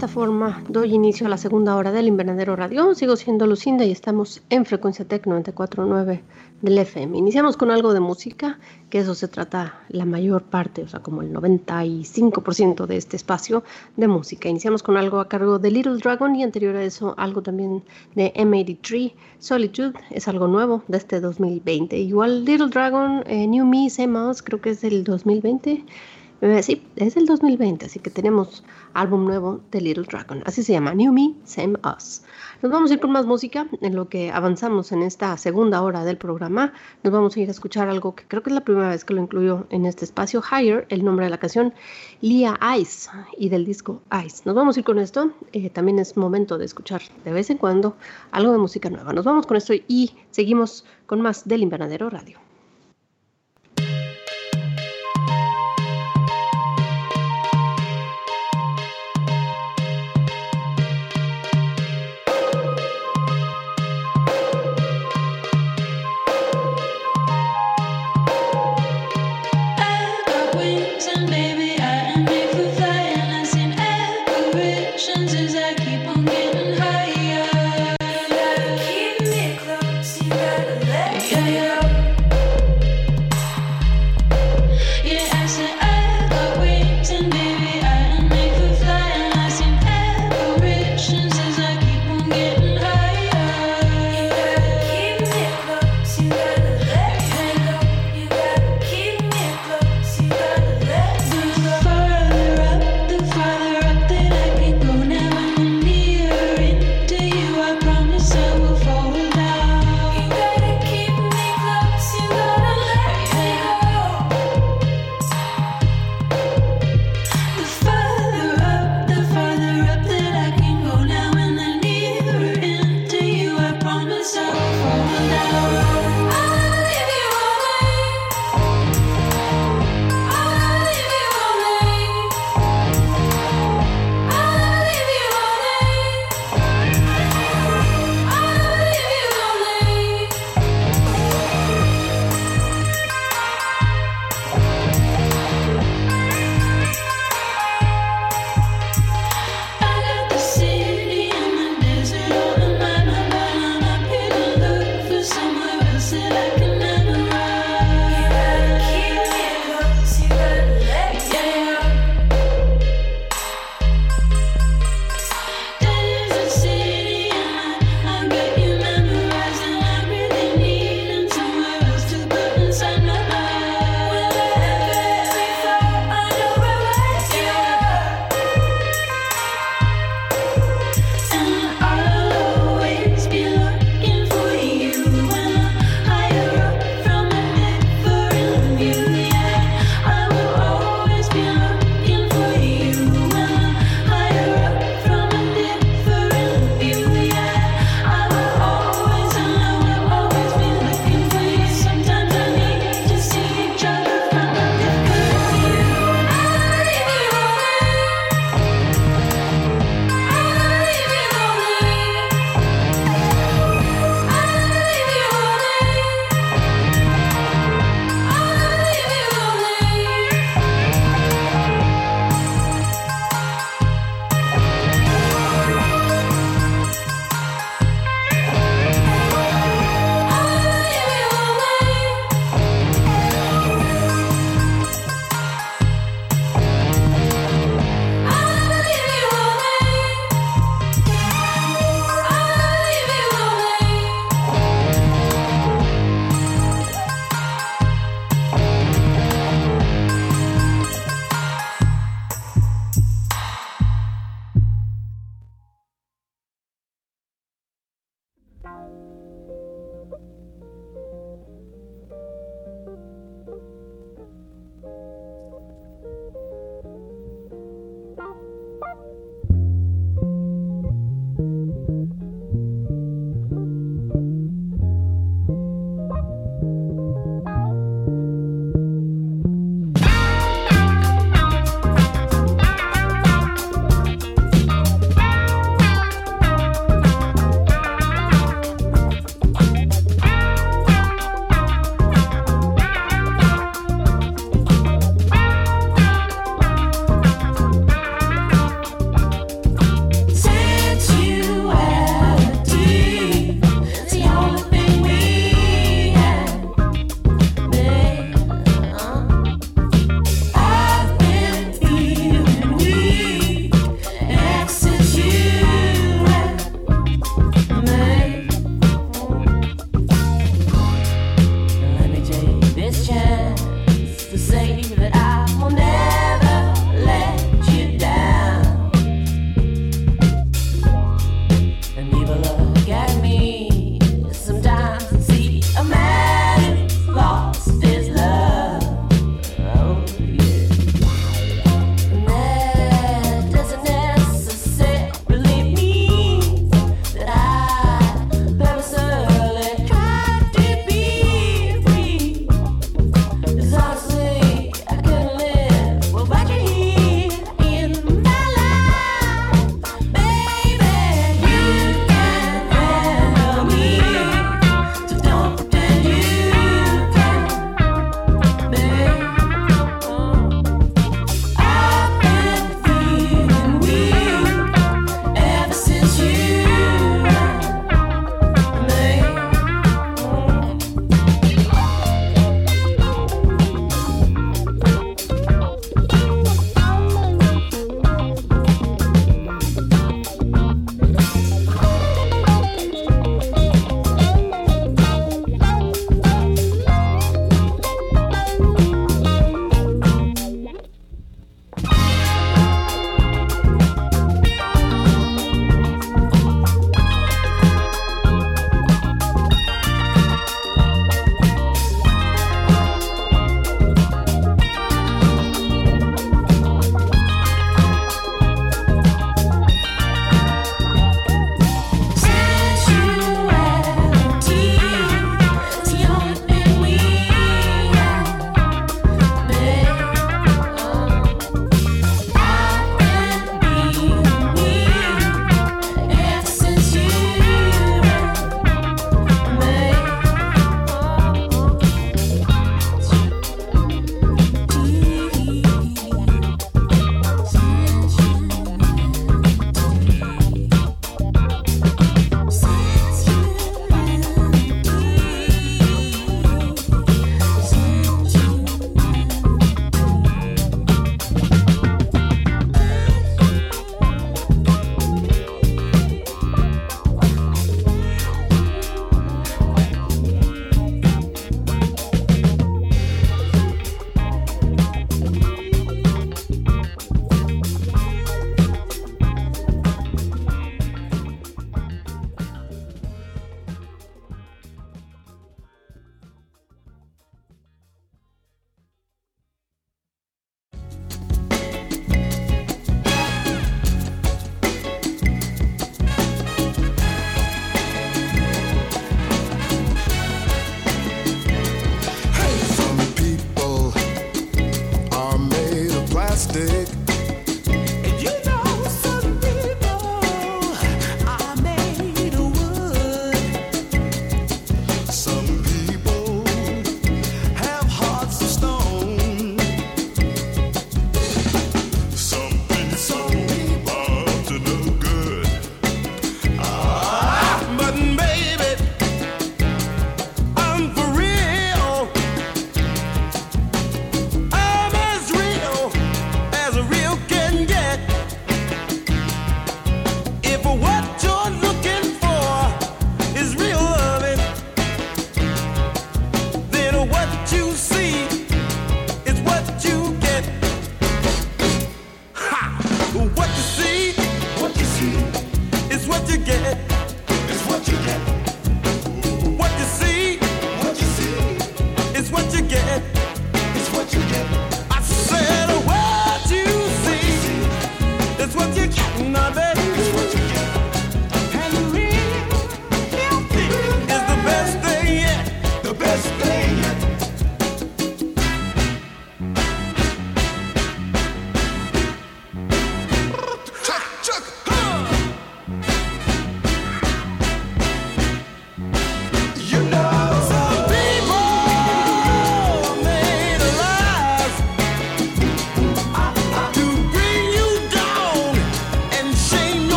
esta forma doy inicio a la segunda hora del Invernadero Radio. Sigo siendo Lucinda y estamos en Frecuencia Tech 94.9 del FM. Iniciamos con algo de música, que eso se trata la mayor parte, o sea, como el 95% de este espacio de música. Iniciamos con algo a cargo de Little Dragon y anterior a eso algo también de M83. Solitude es algo nuevo de este 2020. Igual Little Dragon, eh, New Me, Same creo que es del 2020. Eh, sí, es el 2020, así que tenemos álbum nuevo de Little Dragon. Así se llama, New Me, Same Us. Nos vamos a ir con más música en lo que avanzamos en esta segunda hora del programa. Nos vamos a ir a escuchar algo que creo que es la primera vez que lo incluyo en este espacio, Higher, el nombre de la canción, Lia Ice y del disco Ice. Nos vamos a ir con esto. Eh, también es momento de escuchar de vez en cuando algo de música nueva. Nos vamos con esto y seguimos con más del Invernadero Radio.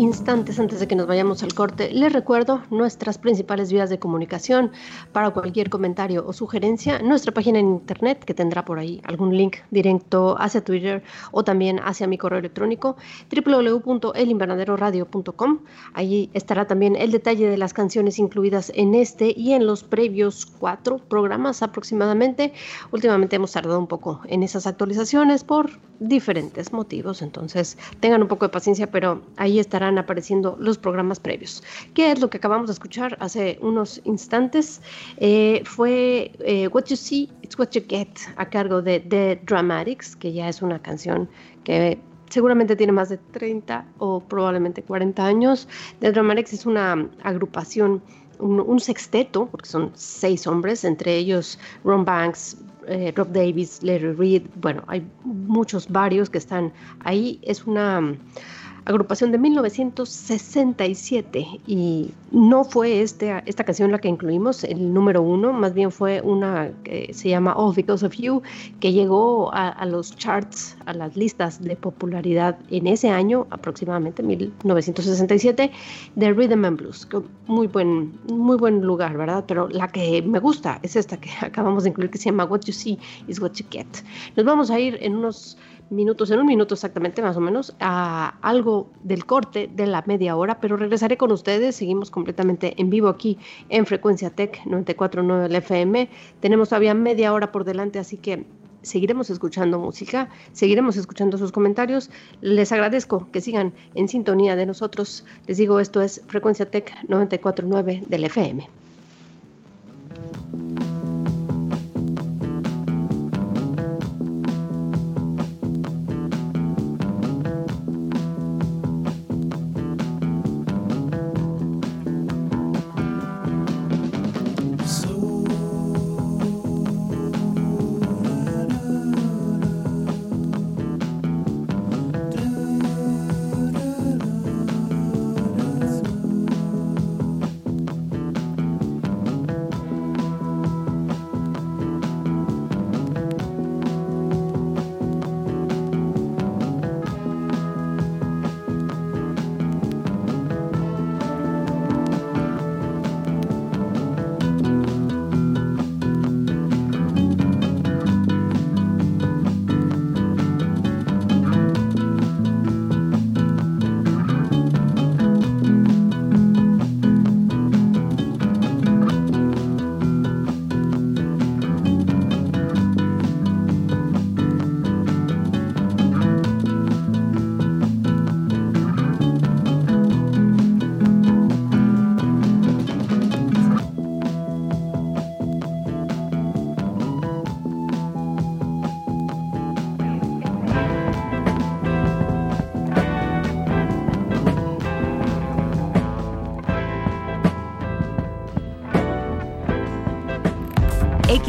Instantes antes de que nos vayamos al corte, les recuerdo nuestras principales vías de comunicación para cualquier comentario o sugerencia, nuestra página en internet que tendrá por ahí algún link directo hacia Twitter o también hacia mi correo electrónico www.elinvernaderoradio.com. Allí estará también el detalle de las canciones incluidas en este y en los previos cuatro programas aproximadamente. Últimamente hemos tardado un poco en esas actualizaciones por diferentes motivos, entonces tengan un poco de paciencia, pero ahí estarán apareciendo los programas previos. ¿Qué es lo que acabamos de escuchar hace unos instantes? Eh, fue eh, What You See, It's What You Get, a cargo de The Dramatics, que ya es una canción que seguramente tiene más de 30 o probablemente 40 años. The Dramatics es una agrupación, un, sexteto, porque son seis hombres, entre ellos Ron Banks, eh, Rob Davis, Larry Reid, bueno, hay muchos, varios que están ahí. Es una agrupación de 1967 y no fue este, esta canción la que incluimos, el número uno, más bien fue una que se llama All Because of You, que llegó a, a los charts, a las listas de popularidad en ese año, aproximadamente 1967, de Rhythm and Blues. Muy buen, muy buen lugar, ¿verdad? Pero la que me gusta es esta que acabamos de incluir, que se llama What You See is What You Get. Nos vamos a ir en unos minutos, en un minuto exactamente más o menos, a algo del corte de la media hora, pero regresaré con ustedes, seguimos completamente en vivo aquí en Frecuencia Tech 94.9 del FM, tenemos todavía media hora por delante, así que seguiremos escuchando música, seguiremos escuchando sus comentarios, les agradezco que sigan en sintonía de nosotros, les digo esto es Frecuencia Tech 94.9 del FM.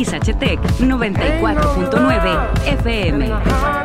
XHTEC 94.9 FM.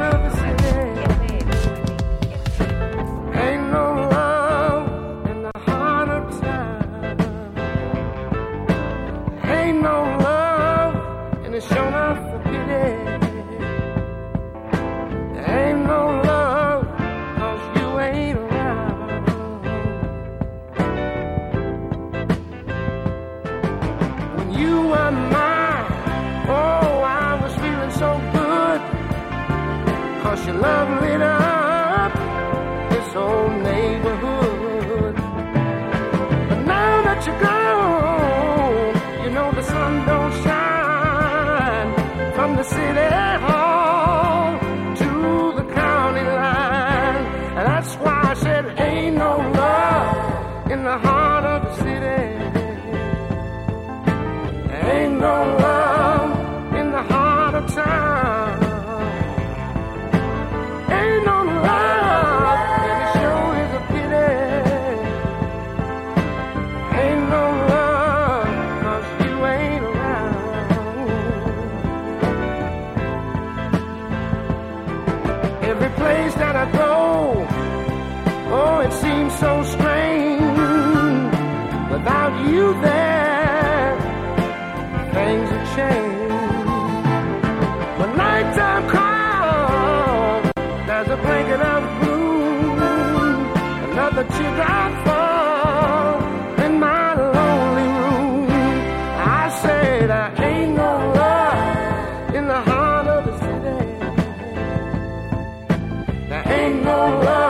know.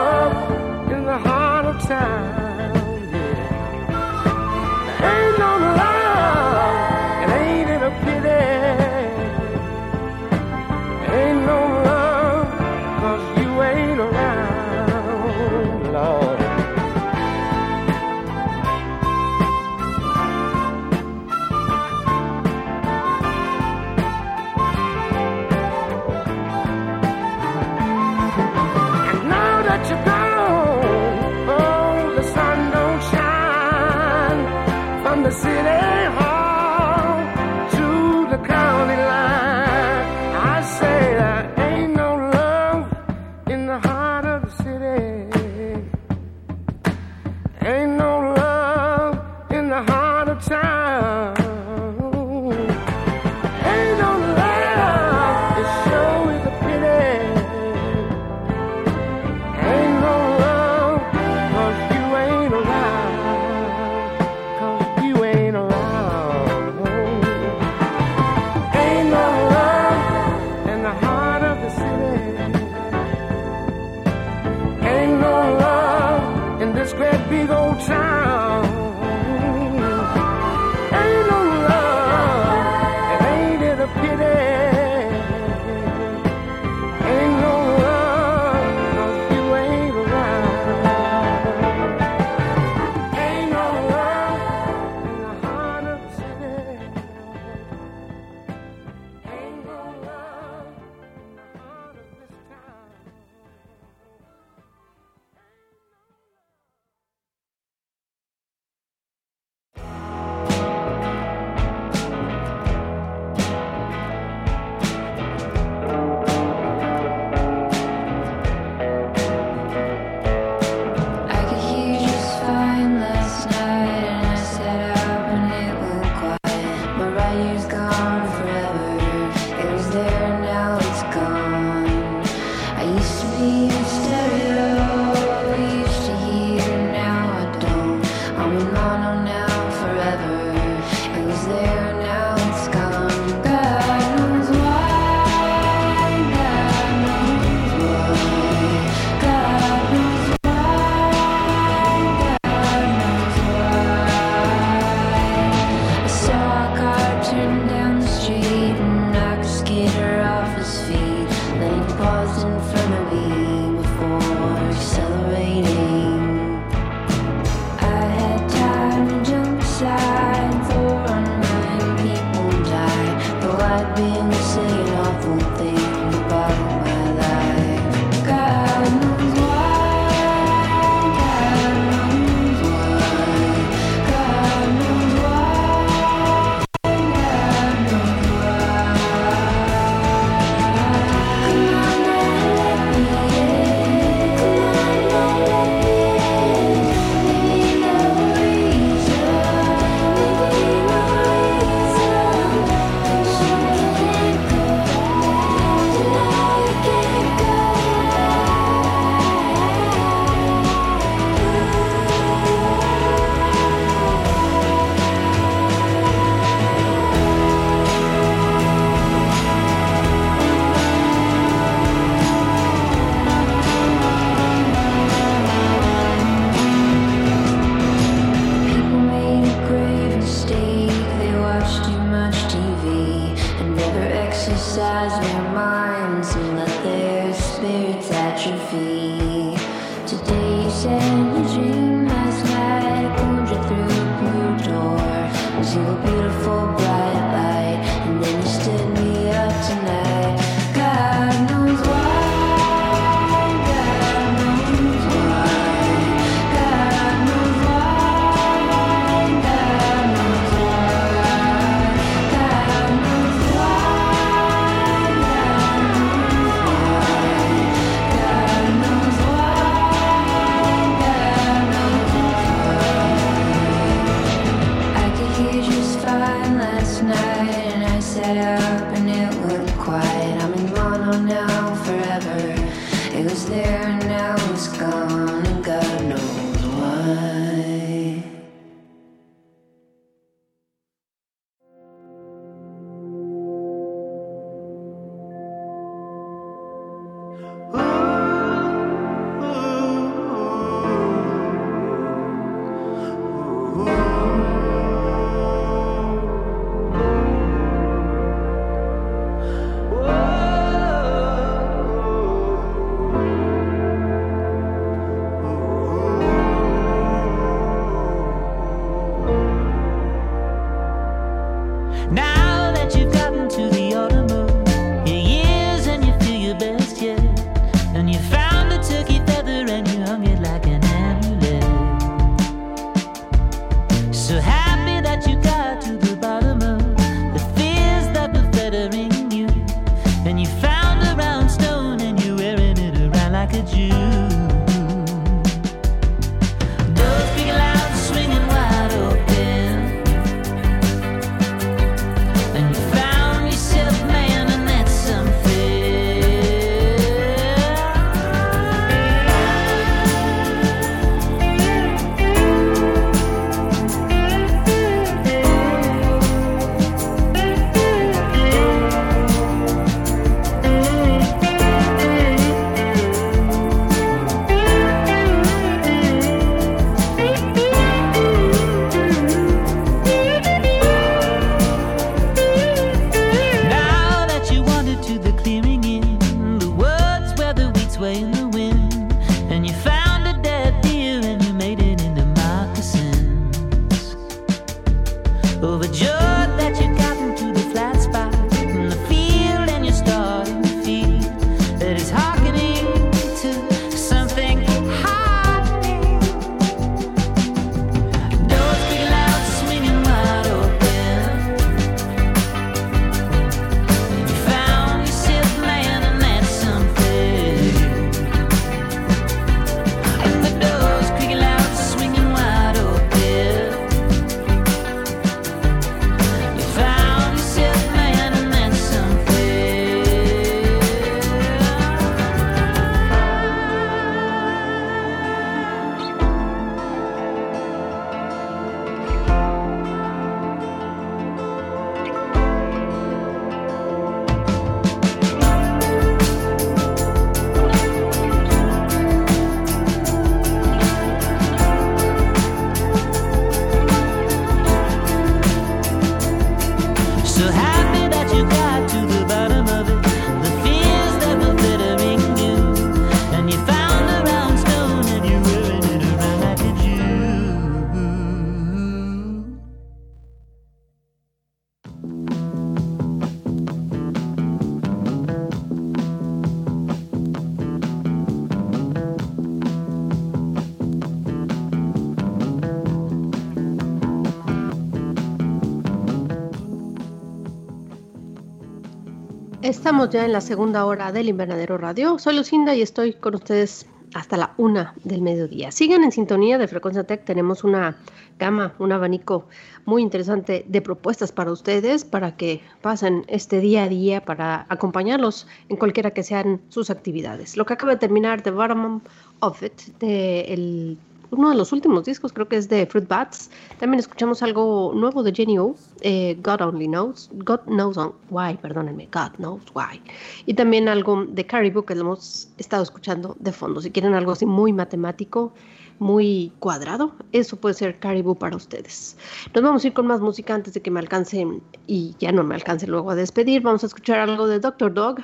Estamos ya en la segunda hora del Invernadero Radio. Soy Lucinda y estoy con ustedes hasta la una del mediodía. Sigan en sintonía de Frecuencia Tech. Tenemos una gama, un abanico muy interesante de propuestas para ustedes, para que pasen este día a día, para acompañarlos en cualquiera que sean sus actividades. Lo que acaba de terminar The Bottom of It, del uno de los últimos discos, creo que es de Fruit Bats. También escuchamos algo nuevo de Jenny O, eh, God Only Knows, God Knows on Why, perdónenme, God Knows Why. Y también algo de Caribou que lo hemos estado escuchando de fondo. Si quieren algo así muy matemático, muy cuadrado, eso puede ser Caribou para ustedes. Nos vamos a ir con más música antes de que me alcancen y ya no me alcance luego a despedir. Vamos a escuchar algo de Doctor Dog.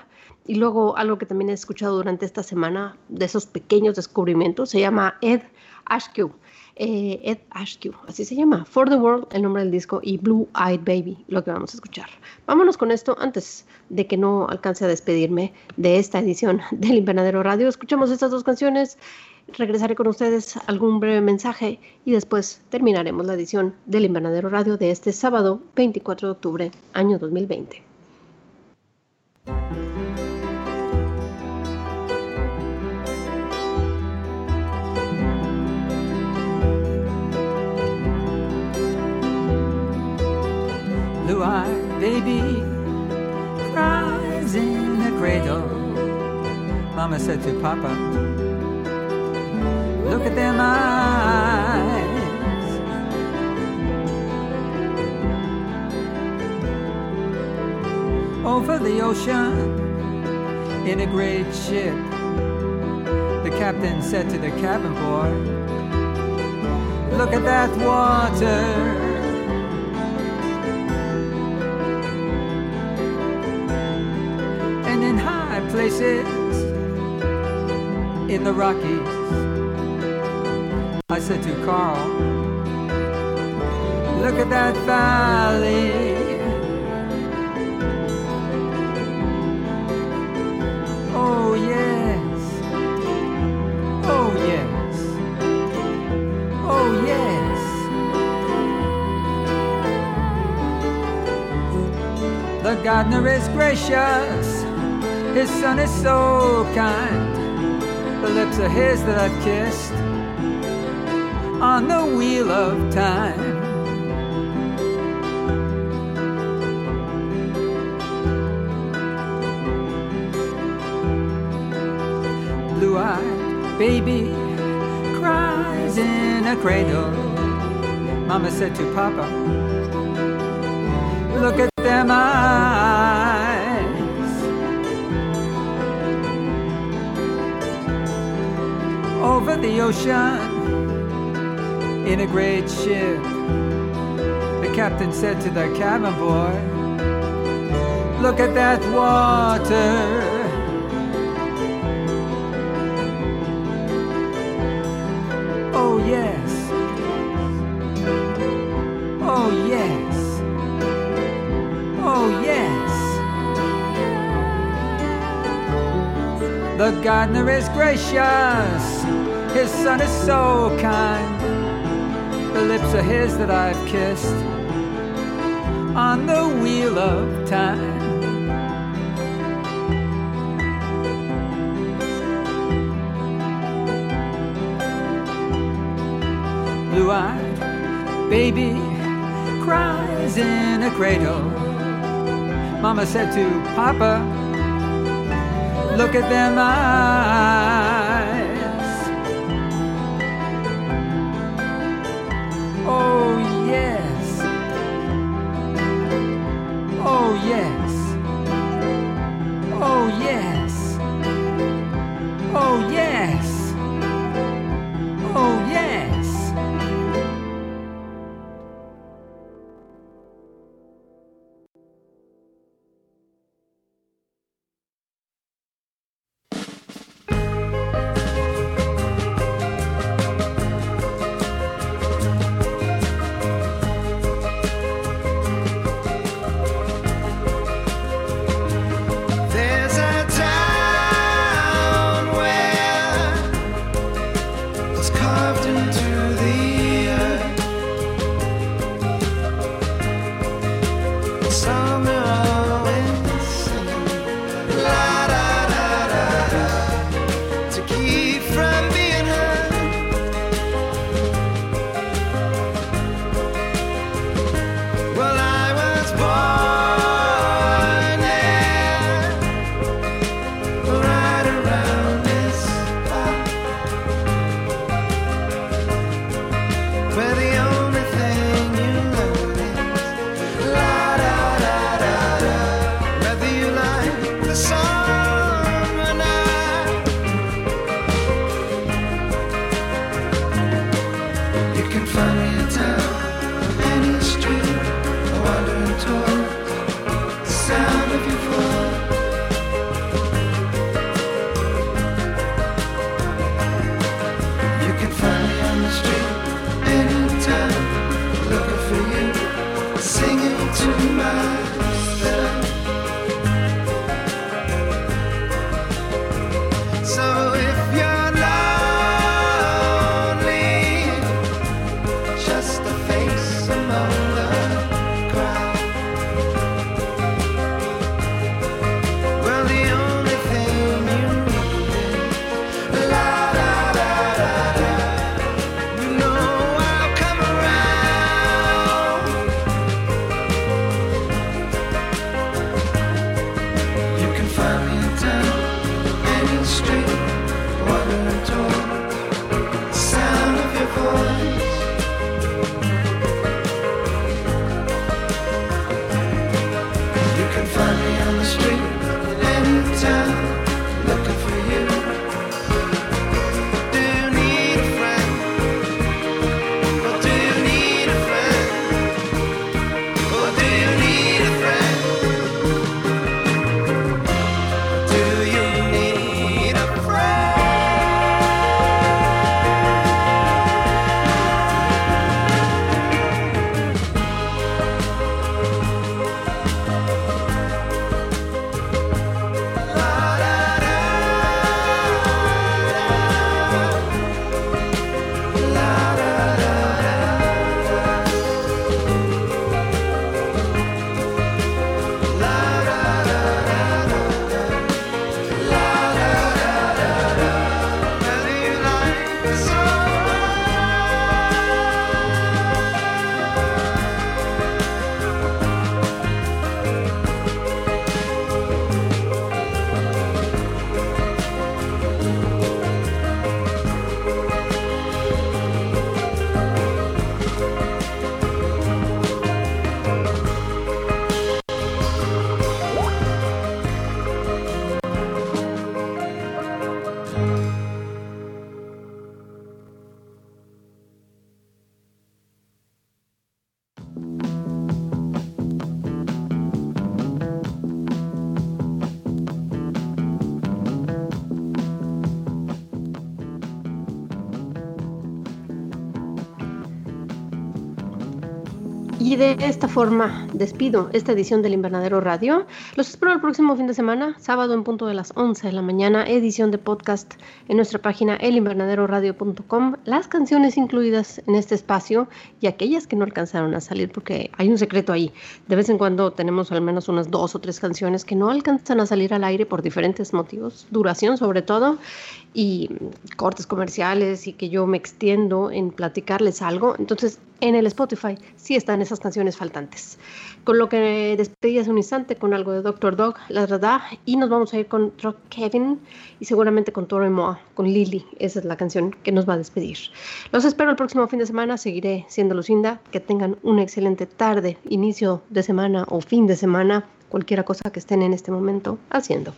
Y luego algo que también he escuchado durante esta semana de esos pequeños descubrimientos se llama Ed Ashkew. Eh, Ed Ashkew, así se llama. For the World, el nombre del disco, y Blue Eyed Baby, lo que vamos a escuchar. Vámonos con esto antes de que no alcance a despedirme de esta edición del Invernadero Radio. Escuchamos estas dos canciones, regresaré con ustedes algún breve mensaje y después terminaremos la edición del Invernadero Radio de este sábado 24 de octubre, año 2020. Blue-eyed baby cries in the cradle. Mama said to Papa, look at them eyes. Over the ocean in a great ship, the captain said to the cabin boy, look at that water. Places in the Rockies. I said to Carl, look at that valley. Oh, yes. Oh, yes. Oh, yes. The gardener is gracious, his son is so kind. The lips are his that I've kissed on the wheel of time. Blue eyed baby cries in a cradle. Mama said to Papa, Look at them eyes. Ocean in a great ship, the captain said to the cabin boy, Look at that water. Oh, yes. Oh, yes. Oh, yes. The gardener is gracious, his son is so kind. The lips are his that I've kissed on the wheel of time. Blue eyed baby cries in a cradle. Mama said to Papa, Look at them eyes. Oh, yes. Oh, yes. Oh, yes. Oh, yes. Esta forma despido esta edición del Invernadero Radio. Los espero el próximo fin de semana, sábado en punto de las 11 de la mañana, edición de podcast en nuestra página elinvernaderoradio.com. Las canciones incluidas en este espacio y aquellas que no alcanzaron a salir, porque hay un secreto ahí. De vez en cuando tenemos al menos unas dos o tres canciones que no alcanzan a salir al aire por diferentes motivos, duración sobre todo, y cortes comerciales y que yo me extiendo en platicarles algo. Entonces, en el Spotify sí están esas canciones faltantes. Con lo que despedí hace un instante con algo de Dr. Dog, La Verdad, y nos vamos a ir con Rock Kevin y seguramente con Toro Moa, con Lily. Esa es la canción que nos va a despedir. Los espero el próximo fin de semana. Seguiré siendo Lucinda. Que tengan una excelente tarde, inicio de semana o fin de semana, cualquiera cosa que estén en este momento haciendo.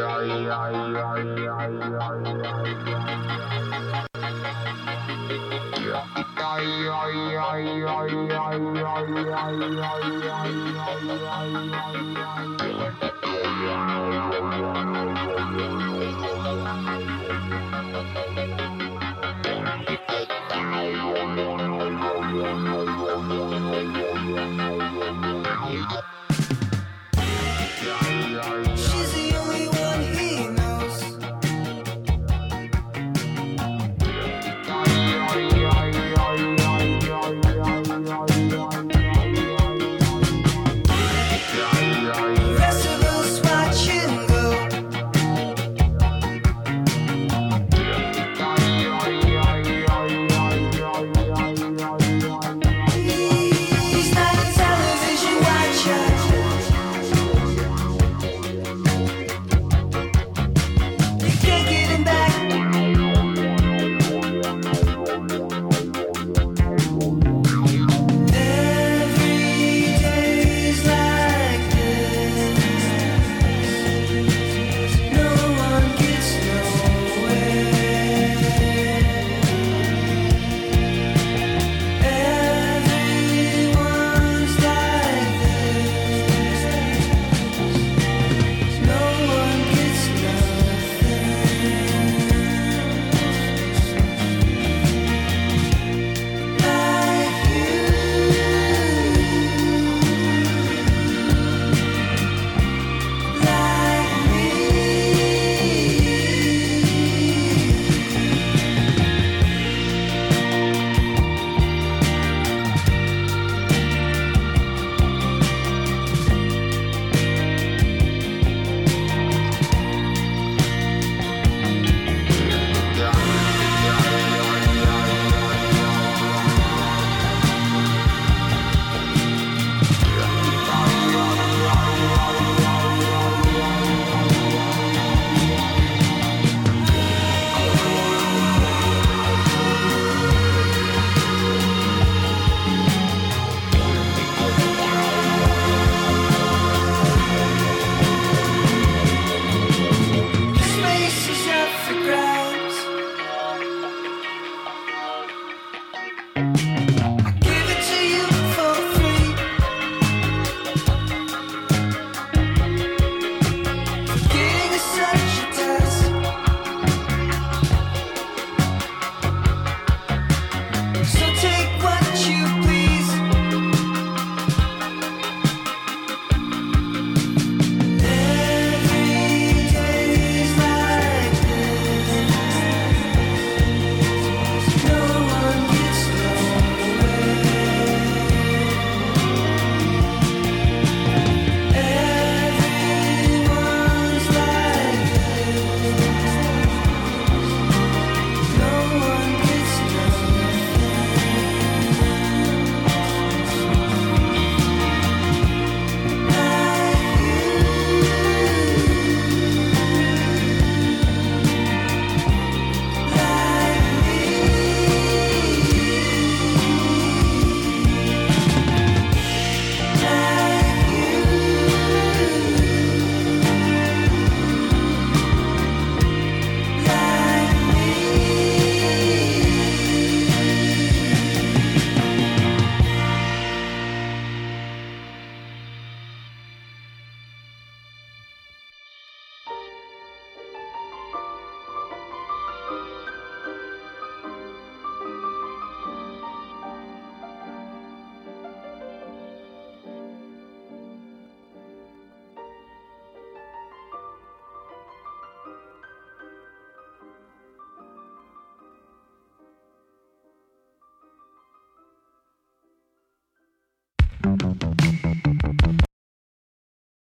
ay, ay, ay, ay.